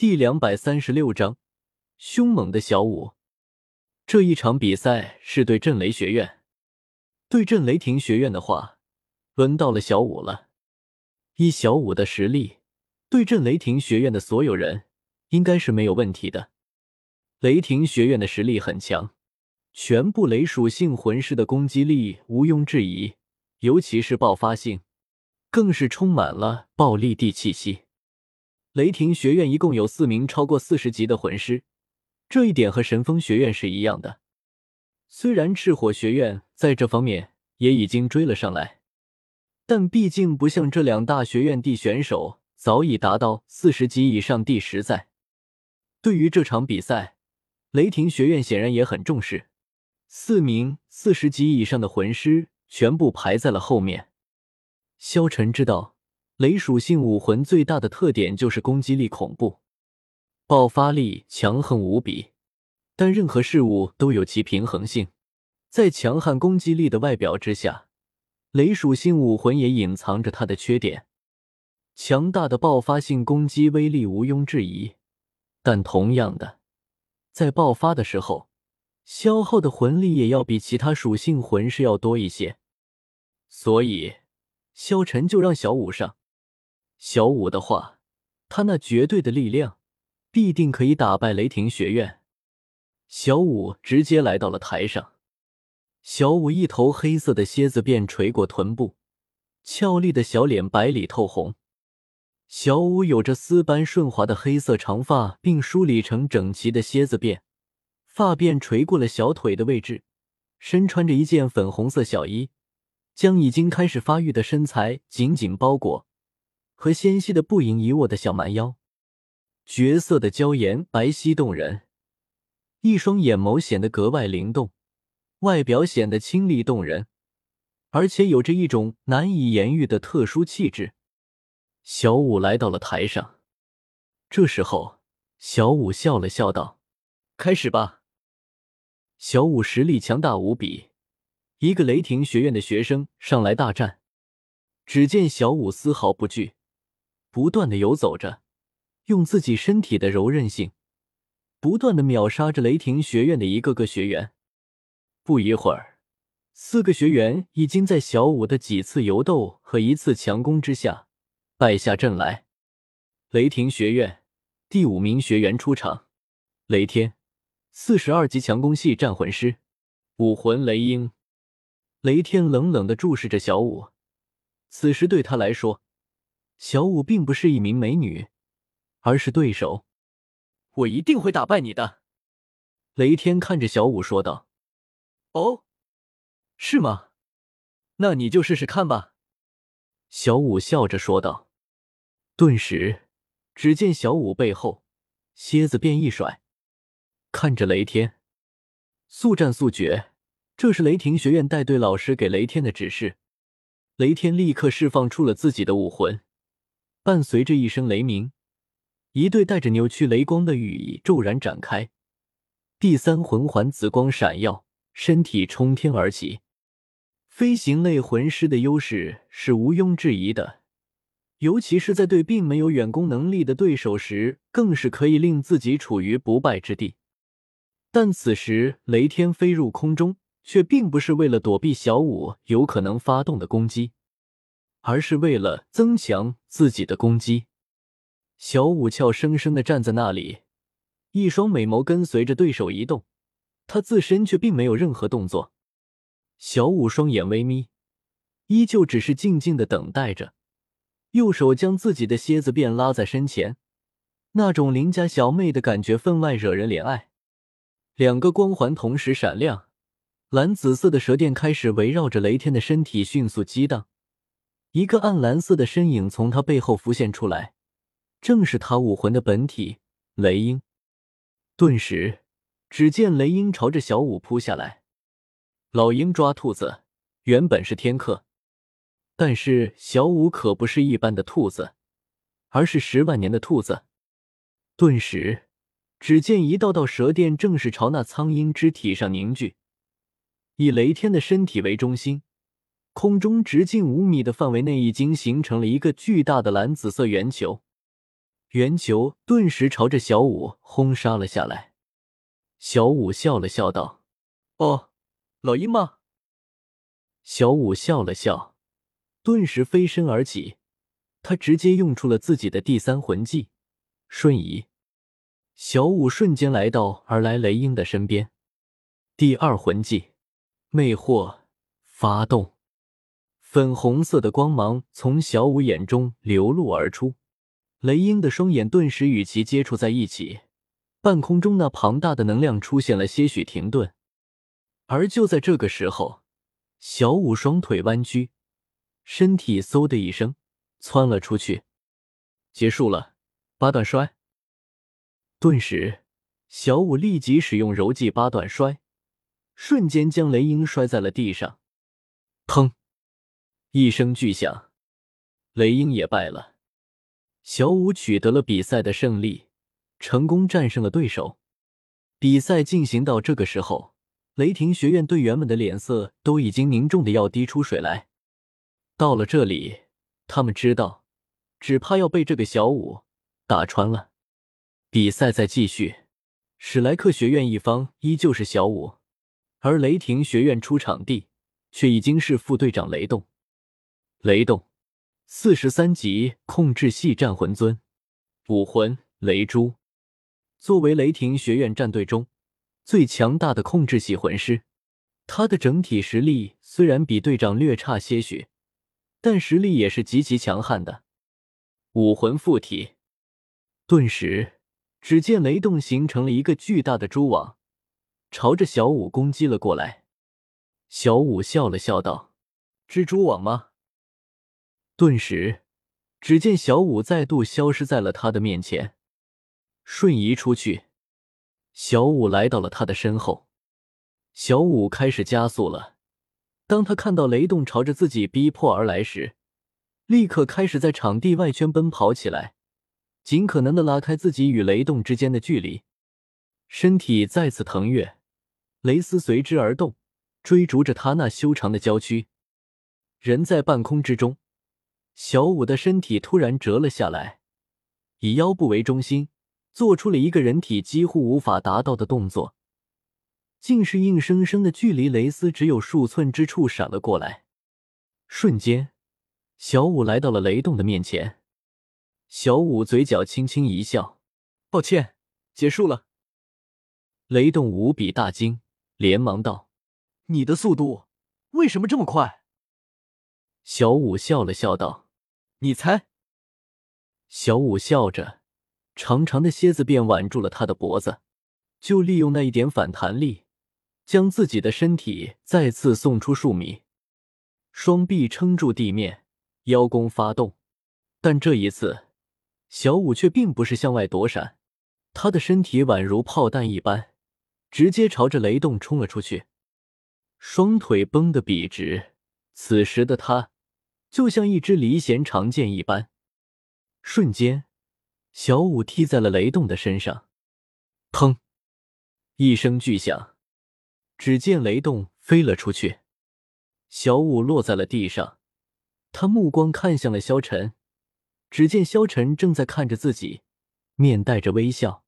第两百三十六章，凶猛的小舞。这一场比赛是对阵雷学院，对阵雷霆学院的话，轮到了小舞了。以小舞的实力，对阵雷霆学院的所有人，应该是没有问题的。雷霆学院的实力很强，全部雷属性魂师的攻击力毋庸置疑，尤其是爆发性，更是充满了暴力地气息。雷霆学院一共有四名超过四十级的魂师，这一点和神风学院是一样的。虽然赤火学院在这方面也已经追了上来，但毕竟不像这两大学院地选手早已达到四十级以上地实在。对于这场比赛，雷霆学院显然也很重视，四名四十级以上的魂师全部排在了后面。萧晨知道。雷属性武魂最大的特点就是攻击力恐怖，爆发力强横无比。但任何事物都有其平衡性，在强悍攻击力的外表之下，雷属性武魂也隐藏着它的缺点。强大的爆发性攻击威力毋庸置疑，但同样的，在爆发的时候，消耗的魂力也要比其他属性魂师要多一些。所以，萧晨就让小五上。小五的话，他那绝对的力量，必定可以打败雷霆学院。小五直接来到了台上，小五一头黑色的蝎子辫垂过臀部，俏丽的小脸白里透红。小五有着丝般顺滑的黑色长发，并梳理成整齐的蝎子辫，发辫垂过了小腿的位置，身穿着一件粉红色小衣，将已经开始发育的身材紧紧包裹。和纤细的不盈一握的小蛮腰，绝色的娇颜白皙动人，一双眼眸显得格外灵动，外表显得清丽动人，而且有着一种难以言喻的特殊气质。小五来到了台上，这时候，小五笑了笑道：“开始吧。”小五实力强大无比，一个雷霆学院的学生上来大战，只见小五丝毫不惧。不断的游走着，用自己身体的柔韧性，不断的秒杀着雷霆学院的一个个学员。不一会儿，四个学员已经在小五的几次游斗和一次强攻之下败下阵来。雷霆学院第五名学员出场，雷天，四十二级强攻系战魂师，武魂雷鹰。雷天冷冷的注视着小五，此时对他来说。小舞并不是一名美女，而是对手。我一定会打败你的。雷天看着小舞说道：“哦，是吗？那你就试试看吧。”小舞笑着说道。顿时，只见小舞背后蝎子便一甩，看着雷天，速战速决。这是雷霆学院带队老师给雷天的指示。雷天立刻释放出了自己的武魂。伴随着一声雷鸣，一对带着扭曲雷光的羽翼骤然展开，第三魂环紫光闪耀，身体冲天而起。飞行类魂师的优势是毋庸置疑的，尤其是在对并没有远攻能力的对手时，更是可以令自己处于不败之地。但此时雷天飞入空中，却并不是为了躲避小舞有可能发动的攻击。而是为了增强自己的攻击。小五俏生生的站在那里，一双美眸跟随着对手移动，他自身却并没有任何动作。小五双眼微眯，依旧只是静静的等待着，右手将自己的蝎子辫拉在身前，那种邻家小妹的感觉分外惹人怜爱。两个光环同时闪亮，蓝紫色的蛇电开始围绕着雷天的身体迅速激荡。一个暗蓝色的身影从他背后浮现出来，正是他武魂的本体雷鹰。顿时，只见雷鹰朝着小五扑下来。老鹰抓兔子，原本是天克，但是小五可不是一般的兔子，而是十万年的兔子。顿时，只见一道道蛇电正是朝那苍鹰肢体上凝聚，以雷天的身体为中心。空中直径五米的范围内，已经形成了一个巨大的蓝紫色圆球。圆球顿时朝着小五轰杀了下来。小五笑了笑道：“哦，老鹰吗？”小五笑了笑，顿时飞身而起，他直接用出了自己的第三魂技——瞬移。小五瞬间来到而来雷鹰的身边，第二魂技“魅惑”发动，粉红色的光芒从小五眼中流露而出，雷鹰的双眼顿时与其接触在一起，半空中那庞大的能量出现了些许停顿。而就在这个时候，小五双腿弯曲，身体嗖的一声窜了出去，结束了，八段摔。顿时，小五立即使用柔技八段摔，瞬间将雷鹰摔在了地上。砰！一声巨响，雷鹰也败了。小五取得了比赛的胜利，成功战胜了对手。比赛进行到这个时候，雷霆学院队员们的脸色都已经凝重的要滴出水来。到了这里，他们知道，只怕要被这个小五打穿了。比赛在继续，史莱克学院一方依旧是小五，而雷霆学院出场地却已经是副队长雷动。雷动，四十三级控制系战魂尊，武魂雷珠。作为雷霆学院战队中最强大的控制系魂师，他的整体实力虽然比队长略差些许，但实力也是极其强悍的。武魂附体，顿时。只见雷动形成了一个巨大的蛛网，朝着小五攻击了过来。小五笑了笑道：“蜘蛛网吗？”顿时，只见小五再度消失在了他的面前，瞬移出去。小五来到了他的身后，小五开始加速了。当他看到雷动朝着自己逼迫而来时，立刻开始在场地外圈奔跑起来。尽可能的拉开自己与雷动之间的距离，身体再次腾跃，蕾丝随之而动，追逐着他那修长的娇躯。人在半空之中，小五的身体突然折了下来，以腰部为中心，做出了一个人体几乎无法达到的动作，竟是硬生生的距离蕾丝只有数寸之处闪了过来。瞬间，小五来到了雷动的面前。小五嘴角轻轻一笑，抱歉，结束了。雷动无比大惊，连忙道：“你的速度为什么这么快？”小五笑了笑道：“你猜。”小五笑着，长长的蝎子便挽住了他的脖子，就利用那一点反弹力，将自己的身体再次送出数米，双臂撑住地面，腰弓发动，但这一次。小五却并不是向外躲闪，他的身体宛如炮弹一般，直接朝着雷动冲了出去，双腿绷得笔直。此时的他就像一支离弦长箭一般，瞬间，小五踢在了雷动的身上，砰！一声巨响，只见雷动飞了出去，小五落在了地上，他目光看向了萧晨。只见萧晨正在看着自己，面带着微笑。